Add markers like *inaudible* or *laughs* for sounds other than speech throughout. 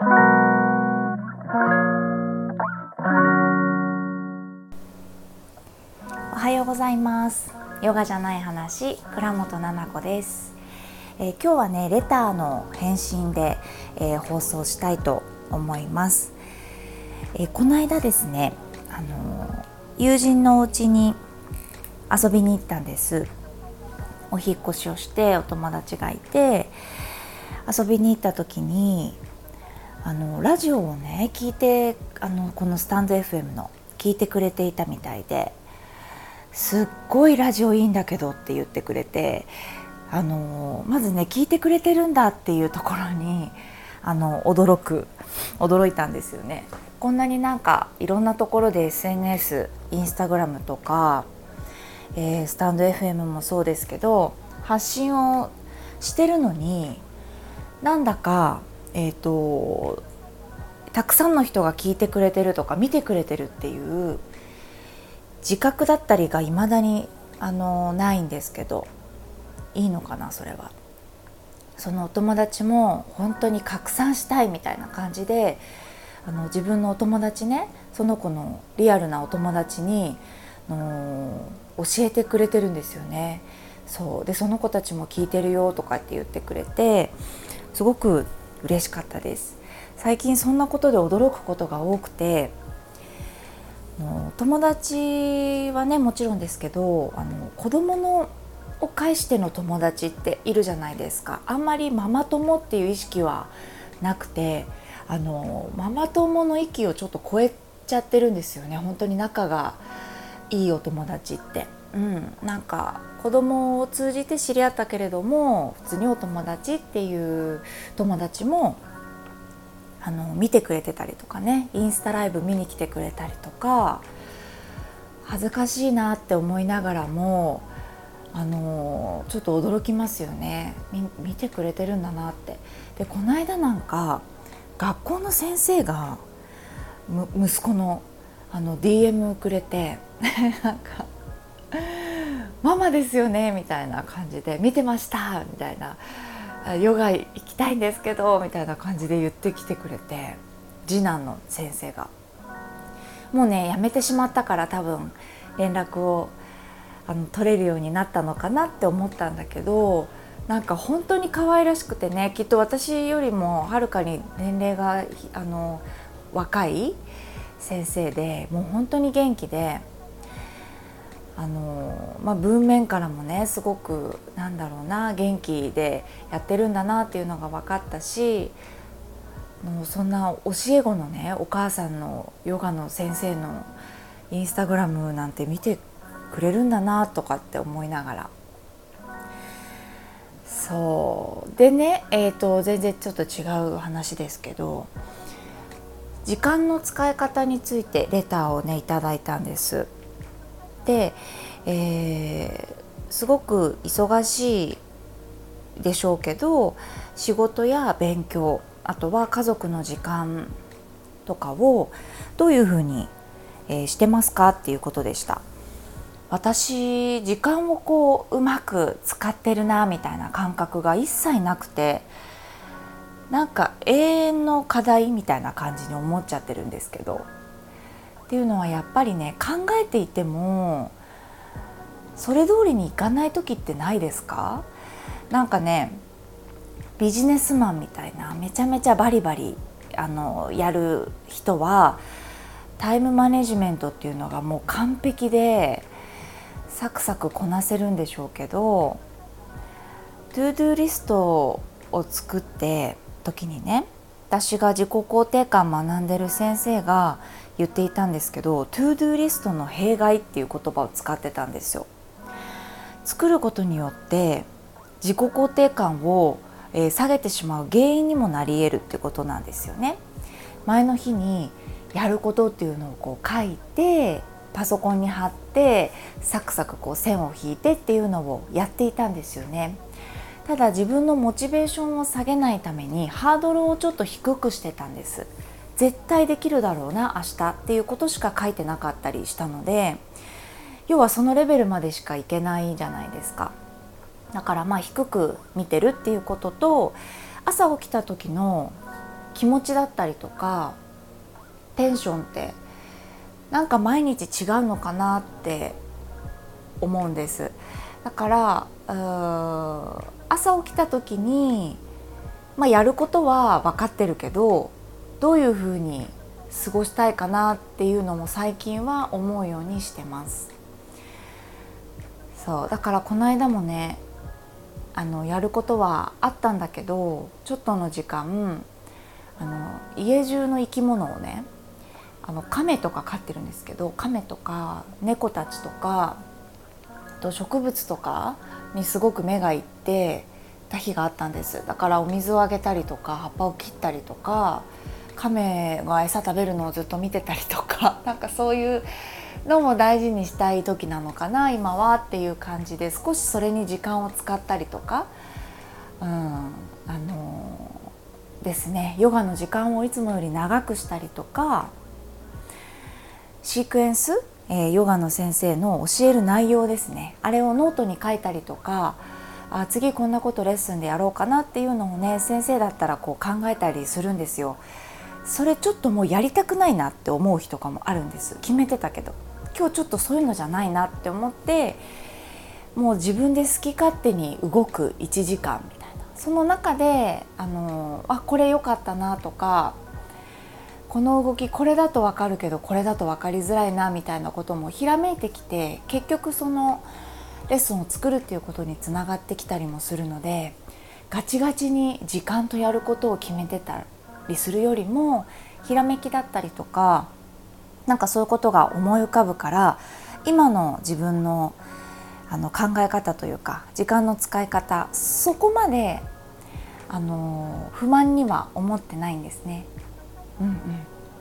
おはようございます。ヨガじゃない話倉本々子です、えー、今日はねレターの返信で、えー、放送したいと思います、えー、この間ですねあの友人のお家に遊びに行ったんです。お引越しをしてお友達がいて遊びに行った時にあのラジオをね聞いてあのこのスタンド FM の聞いてくれていたみたいですっごいラジオいいんだけどって言ってくれてあのまずね聞いてくれてるんだっていうところにあの驚く驚いたんですよね。こんなになんかいろんなところで SNS インスタグラムとかえー、スタンド FM もそうですけど発信をしてるのになんだか、えーと、たくさんの人が聞いてくれてるとか見てくれてるっていう自覚だったりがいまだにあのないんですけどいいのかなそれは。そのお友達も本当に拡散したいみたいな感じであの自分のお友達ねその子のリアルなお友達にの教えてくれてるんですよね。そうでその子たちも聞いてるよとかって言ってくれてすごく嬉しかったです。最近そんなことで驚くことが多くて友達はねもちろんですけどあの子供のを介しての友達っているじゃないですか。あんまりママ友っていう意識はなくてあのママ友の域をちょっと超えちゃってるんですよね。本当に仲がいいお友達って、うん、なんか子供を通じて知り合ったけれども普通にお友達っていう友達もあの見てくれてたりとかねインスタライブ見に来てくれたりとか恥ずかしいなって思いながらもあのちょっと驚きますよね見てくれてるんだなって。でこの間なんか学校の先生が息子のあの DM くれて *laughs* なんか「ママですよね」みたいな感じで「見てました」みたいな「ヨガ行きたいんですけど」みたいな感じで言ってきてくれて次男の先生が。もうねやめてしまったから多分連絡をあの取れるようになったのかなって思ったんだけどなんか本当に可愛らしくてねきっと私よりもはるかに年齢があの若い先生でもう本当に元気であの、まあ、文面からもねすごくなんだろうな元気でやってるんだなっていうのが分かったしもうそんな教え子のねお母さんのヨガの先生のインスタグラムなんて見てくれるんだなとかって思いながらそうでねえーと全然ちょっと違う話ですけど時間の使い方についてレターをねいただいたんです。で、えー、すごく忙しいでしょうけど仕事や勉強あとは家族の時間とかをどういうふうに、え、してますかっていうことでした。私時間をこううまく使ってるなみたいな感覚が一切なくてなんか永遠の課題みたいな感じに思っちゃってるんですけどっていうのはやっぱりね考えていてもそれ通りにいかない時ってないですか？なんかねビジネスマンみたいなめちゃめちゃバリバリあのやる人はタイムマネジメントっていうのがもう完璧でサクサクこなせるんでしょうけど to-do リストを作って時にね私が自己肯定感学んでる先生が言っていたんですけど to-do リストの弊害っていう言葉を使ってたんですよ。作ることによって自己肯定感を、え下げてしまう原因にもなり得るってことなんですよね。前の日にやることっていうのをこう書いてパソコンに貼ってサクサクこう線を引いてっていうのをやっていたんですよね。ただ自分のモチベーションを下げないためにハードルをちょっと低くしてたんです絶対できるだろうな明日っていうことしか書いてなかったりしたので要はそのレベルまでしかいけないじゃないですか。だからまあ低く見てるっていうことと朝起きた時の気持ちだったりとかテンションってなんか毎日違うのかなって思うんです。だから朝起きた時に、まあ、やることは分かってるけどどういうふうに過ごしたいかなっていうのも最近は思うようにしてます。そうだからこの間もねあのやることはあったんだけどちょっとの時間あの家中の生き物をねあの亀とか飼ってるんですけど亀とか猫たちとかと植物とかにすごく目がいってた日があったんです。だからお水をあげたりとか葉っぱを切ったりとか亀が餌食べるのをずっと見てたりとか *laughs* なんかそういうのも大事にしたい時なのかな今はっていう感じで少しそれに時間を使ったりとか、うん、あのですねヨガの時間をいつもより長くしたりとかシークエンス、えー、ヨガの先生の教える内容ですねあれをノートに書いたりとかあ次こんなことレッスンでやろうかなっていうのをね先生だったらこう考えたりするんですよ。それちょっともうやりたくないなって思う日とかもあるんです。決めてたけど。今日ちょっとそういうのじゃないなって思ってもう自分で好き勝手に動く1時間みたいな。その中であのあこれ良かったなとかこの動きこれだと分かるけどこれだと分かりづらいなみたいなこともひらめいてきて結局そのレッスンを作るっていうことにつながってきたりもするのでガチガチに時間とやることを決めてたりするよりもひらめきだったりとかなんかそういうことが思い浮かぶから今の自分のあの考え方というか時間の使い方そこまであの不満には思ってないんですね。うんうん、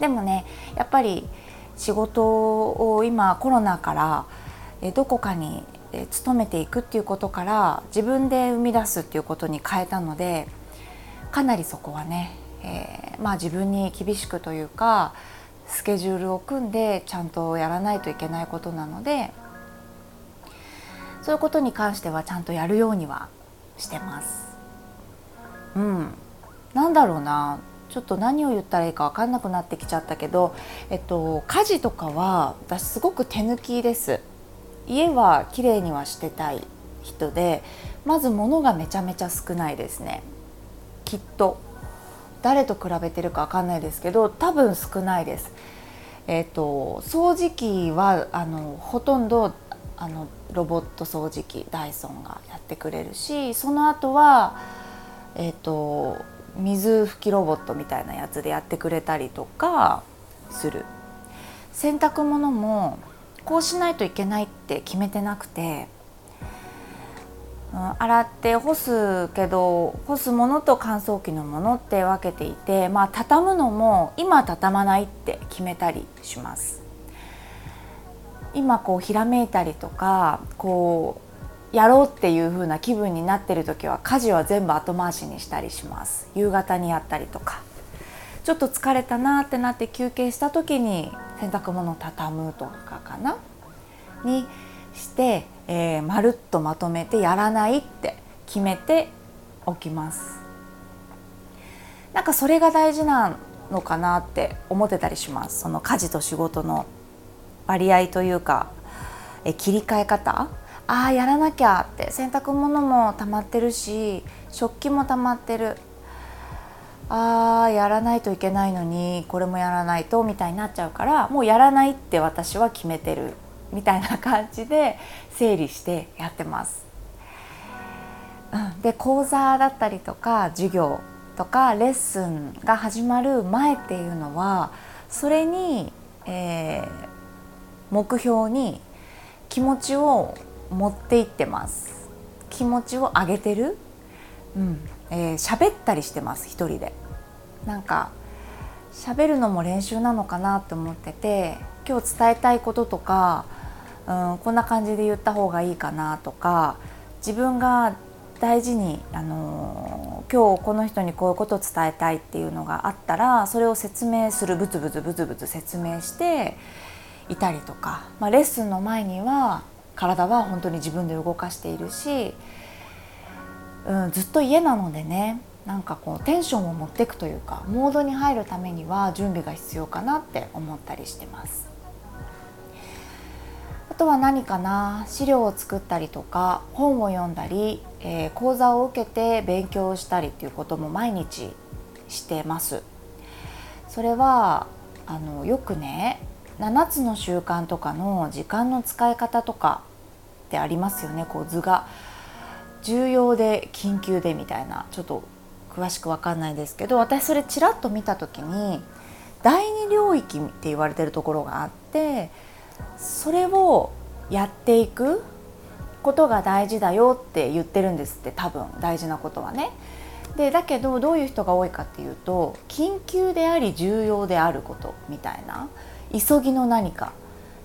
でもねやっぱり仕事を今コロナからどこかに勤めていくっていうことから自分で生み出すっていうことに変えたのでかなりそこはねえー、まあ自分に厳しくというかスケジュールを組んでちゃんとやらないといけないことなのでそういうことに関してはちゃんとやるようにはしてます。うん、なんだろうな。ちょっと何を言ったらいいか分かんなくなってきちゃったけど、えっと、家事とかは私すごく手抜きです。家は綺麗にはしてたい人でまず物がめちゃめちゃ少ないですね。きっと。誰と比べてるか分かんないですけど多分少ないです。えーと、掃除機はあのほとんどあのロボット掃除機ダイソンがやってくれるしその後はえっ、ー、と水拭きロボットみたいなやつでやってくれたりとかする洗濯物もこうしないといけないって決めてなくて洗って干すけど干すものと乾燥機のものって分けていてまあ畳むのも今畳まないって決めたりします。今こうひらめいたりとかこうやろうっていう風な気分になってる時は家事は全部後回しにしたりします。夕方にやったりとか。ちょっと疲れたなってなって休憩した時に洗濯物を畳むとかかな？にしてえー、まるっとまとめてやらないって決めておきます。なんかそれが大事なのかなって思ってたりします。その家事と仕事の割合というかえ切り替え方。ああやらなきゃって。洗濯物も溜まってるし食器も溜まってる。あーやらないといけないのにこれもやらないとみたいになっちゃうからもうやらないって私は決めてる。みたいな感じで整理してやってます。うん、で講座だったりとか授業とかレッスンが始まる前っていうのはそれに、えー、目標に気持ちを持っていってます。気持ちを上げてる、うん。えー、喋ったりしてます一人で。なんか喋るのも練習なのかなって思ってて今日伝えたいこととかうん、こんな感じで言った方がいいかなとか自分が大事に、あのー、今日この人にこういうことを伝えたいっていうのがあったらそれを説明するブツブツブツブツ説明していたりとか、まあ、レッスンの前には体は本当に自分で動かしているし、うん、ずっと家なのでねなんかこうテンションを持っていくというかモードに入るためには準備が必要かなって思ったりしてます。とは何かな？資料を作ったりとか本を読んだり、えー、講座を受けて勉強したりっていうことも毎日してます。それはあのよくね7つの習慣とかの時間の使い方とかってありますよねこう図が。重要で緊急でみたいな。ちょっと詳しく分かんないですけど私それちらっと見た時に第二領域って言われてるところがあってそれをやっていくことが大事だよって言ってるんですって多分大事なことはね。でだけどどういう人が多いかっていうと緊急であり重要であることみたいな急ぎの何か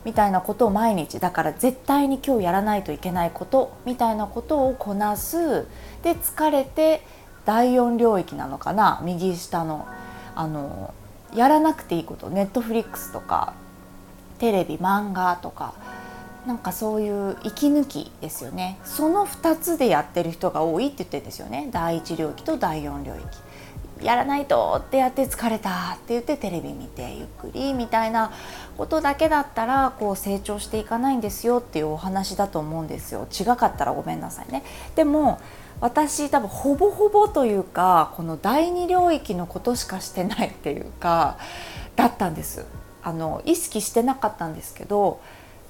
みたいなことを毎日だから絶対に今日やらないといけないことみたいなことをこなすで疲れて第4領域なのかな右下のあのやらなくていいことネットフリックスとかテレビ漫画とかなんかそういう息抜きですよね。その2つでやってる人が多いって言ってるんですよね。第1領域と第4領域。やらないとってやって疲れたって言ってテレビ見てゆっくりみたいなことだけだったらこう成長していかないんですよっていうお話だと思うんですよ。違かったらごめんなさいね。でも私多分ほぼほぼというかこの第二領域のことしかしてないっていうかだったんです。あの意識してなかったんですけど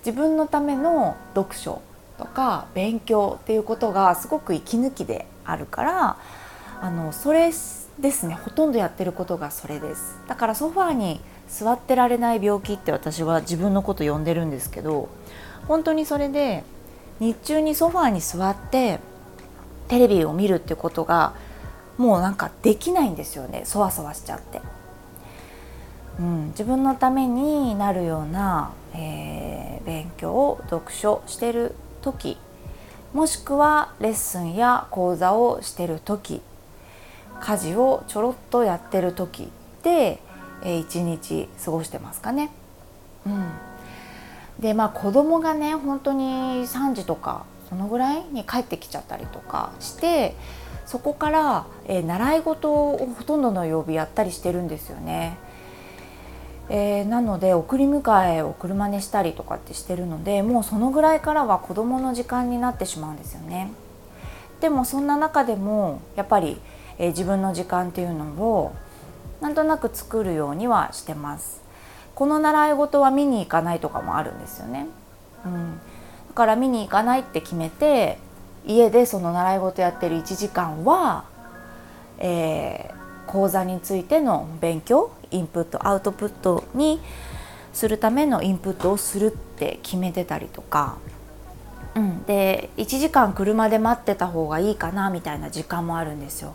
自分のための読書とか勉強っていうことがすごく息抜きであるからあのそれですねほとんどやってることがそれですだからソファーに座ってられない病気って私は自分のこと呼んでるんですけど本当にそれで日中にソファーに座ってテレビを見るってことがもうなんかできないんですよねそわそわしちゃって。うん、自分のためになるような、えー、勉強を読書してる時もしくはレッスンや講座をしてる時家事をちょろっとやってる時で、えー、一日過ごしてますかね。うん、でまあ子供がね本当に3時とかそのぐらいに帰ってきちゃったりとかしてそこから、えー、習い事をほとんどの曜日やったりしてるんですよね。えー、なので送り迎えを車にしたりとかってしてるのでもうそのぐらいからは子どもの時間になってしまうんですよね。でもそんな中でもやっぱり、えー、自分の時間っていうのをなんとなく作るようにはしてます。この習い事は見に行かないとかもあるんですよね。うん、だから見に行かないって決めて家でその習い事やってる1時間は、えー、講座についての勉強インプットアウトプットにするためのインプットをするって決めてたりとか、うん、で1時間車で待ってた方がいいかなみたいな時間もあるんですよ。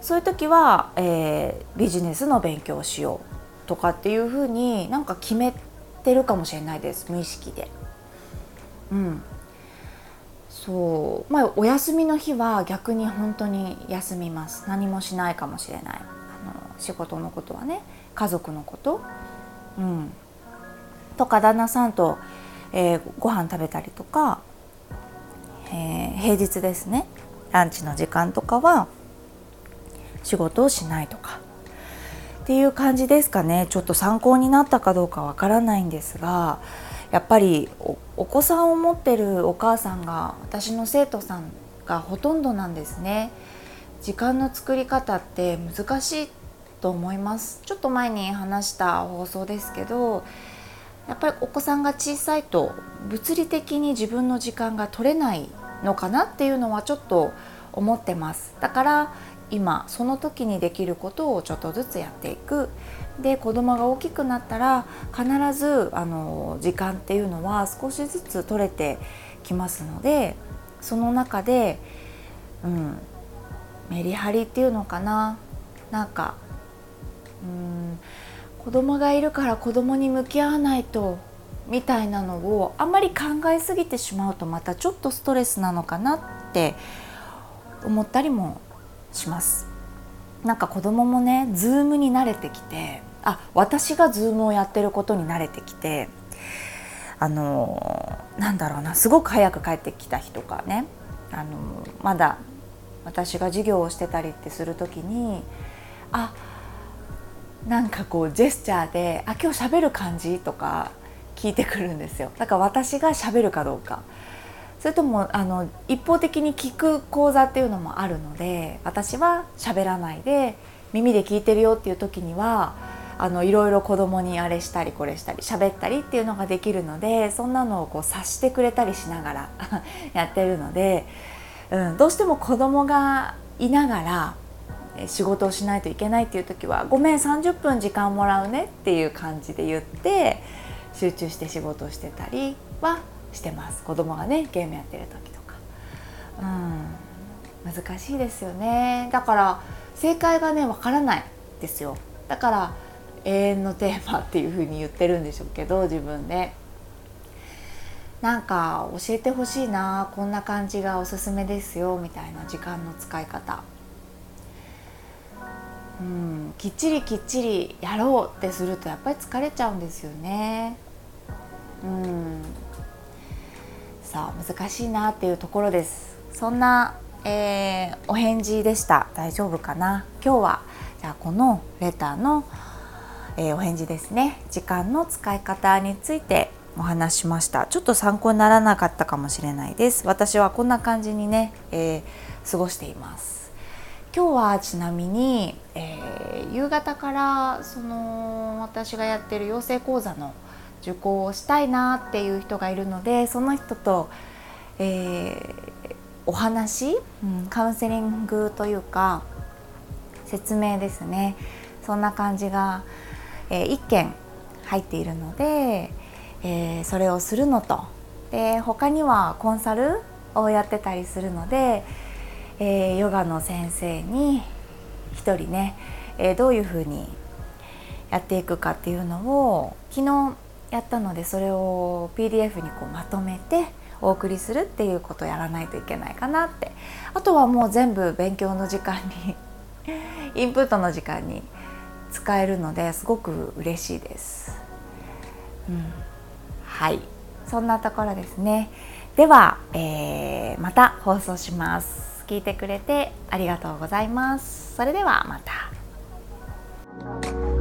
そういう時は、えー、ビジネスの勉強をしようとかっていうふうになんか決めてるかもしれないです無意識で。うん、そう。まあお休みの日は逆に本当に休みます。何もしないかもしれない。あの仕事のことはね。家族のこと、うん、とか旦那さんと、えー、ご飯食べたりとか、えー、平日ですね。ランチの時間とかは仕事をしないとか。っていう感じですかね。ちょっと参考になったかどうかわからないんですが。やっぱりお子さんを持ってるお母さんが私の生徒さんがほとんどなんですね。時間の作り方って難しいと思います。ちょっと前に話した放送ですけどやっぱりお子さんが小さいと物理的に自分の時間が取れないのかなっていうのはちょっと思ってます。だから今その時にできることをちょっとずつやっていく。で子供が大きくなったら必ずあの時間っていうのは少しずつ取れてきますのでその中で、うん、メリハリっていうのかななんかうん子供がいるから子供に向き合わないとみたいなのをあんまり考えすぎてしまうとまたちょっとストレスなのかなって思ったりもします。なんか子供もね Zoom に慣れてきてあ私が Zoom をやってることに慣れてきてあのなんだろうなすごく早く帰ってきた日とかねあのまだ私が授業をしてたりってする時にあなんかこうジェスチャーで「あ今日喋る感じ?」とか聞いてくるんですよだから私が喋るかどうかそれともあの一方的に聞く講座っていうのもあるので私は喋らないで耳で聞いてるよっていう時にはあのいろいろ子供にあれしたりこれしたり喋ったりっていうのができるのでそんなのをこう察してくれたりしながら *laughs* やってるので、うん、どうしても子供がいながら仕事をしないといけないっていう時は「ごめん30分時間もらうね」っていう感じで言って集中して仕事してたりはしてます。子供がねゲームやってる時とか。うん。難しいですよね。だから正解がねわからないですよ。だから永遠のテーマっていうふうに言ってるんでしょうけど自分で。なんか教えてほしいな。こんな感じがおすすめですよ。みたいな時間の使い方。うん。きっちりきっちりやろうってするとやっぱり疲れちゃうんですよね。うん。さあ難しいなっていうところです。そんな、えー、お返事でした。大丈夫かな？今日はじゃあこのレターの、えー、お返事ですね。時間の使い方についてお話しました。ちょっと参考にならなかったかもしれないです。私はこんな感じにね、えー、過ごしています。今日はちなみに、えー、夕方からその私がやってる養成講座の受講をしたいなっていう人がいるのでその人と、えー、お話、カウンセリングというか説明ですね。そんな感じが、えー、1件入っているので、えー、それをするのと。で他にはコンサルをやってたりするのでえー、ヨガの先生に一人ね、えー、どういうふうにやっていくかっていうのを昨日やったのでそれを PDF にこうまとめてお送りするっていうことをやらないといけないかなってあとはもう全部勉強の時間に *laughs* インプットの時間に使えるのですごく嬉しいです。うん、はいそんなところですねでは、えー、また放送します聞いてくれてありがとうございます。それではまた。